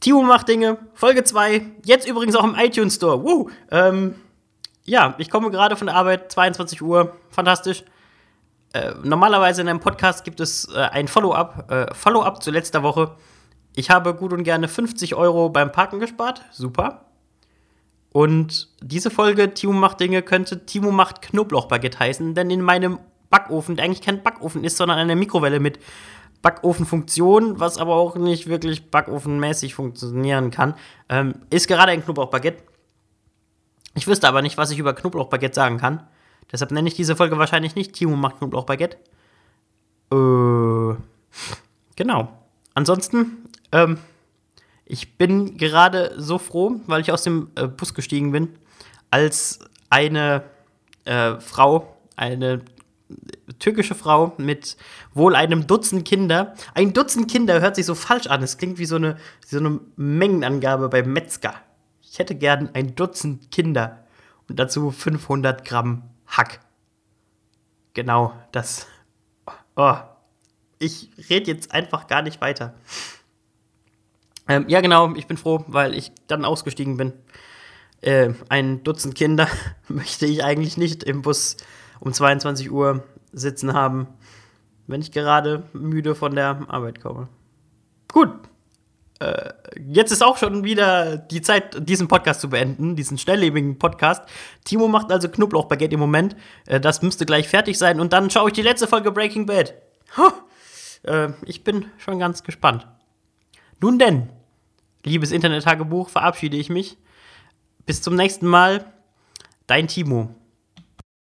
Timo macht Dinge, Folge 2, jetzt übrigens auch im iTunes Store. Woo! Ähm, ja, ich komme gerade von der Arbeit, 22 Uhr, fantastisch. Äh, normalerweise in einem Podcast gibt es äh, ein Follow-up, äh, Follow-up zu letzter Woche. Ich habe gut und gerne 50 Euro beim Parken gespart, super. Und diese Folge Timo macht Dinge könnte Timo macht Knoblauchbaguette heißen, denn in meinem Backofen, der eigentlich kein Backofen ist, sondern eine Mikrowelle mit Backofenfunktion, was aber auch nicht wirklich backofenmäßig funktionieren kann, ähm, ist gerade ein Knoblauchbaguette. Ich wüsste aber nicht, was ich über Knoblauchbaguette sagen kann. Deshalb nenne ich diese Folge wahrscheinlich nicht Timo macht Knoblauchbaguette. Äh, genau. Ansonsten, ähm, ich bin gerade so froh, weil ich aus dem äh, Bus gestiegen bin, als eine äh, Frau, eine türkische Frau mit wohl einem Dutzend Kinder. Ein Dutzend Kinder hört sich so falsch an. Es klingt wie so eine, so eine Mengenangabe beim Metzger. Ich hätte gern ein Dutzend Kinder und dazu 500 Gramm Hack. Genau, das. Oh, ich rede jetzt einfach gar nicht weiter. Ähm, ja, genau, ich bin froh, weil ich dann ausgestiegen bin. Äh, ein Dutzend Kinder möchte ich eigentlich nicht im Bus um 22 Uhr sitzen haben, wenn ich gerade müde von der Arbeit komme. Gut. Äh, jetzt ist auch schon wieder die Zeit, diesen Podcast zu beenden, diesen schnelllebigen Podcast. Timo macht also Knoblauchbaguette im Moment. Äh, das müsste gleich fertig sein. Und dann schaue ich die letzte Folge Breaking Bad. Äh, ich bin schon ganz gespannt. Nun denn, liebes Internet-Tagebuch, verabschiede ich mich. Bis zum nächsten Mal. Dein Timo.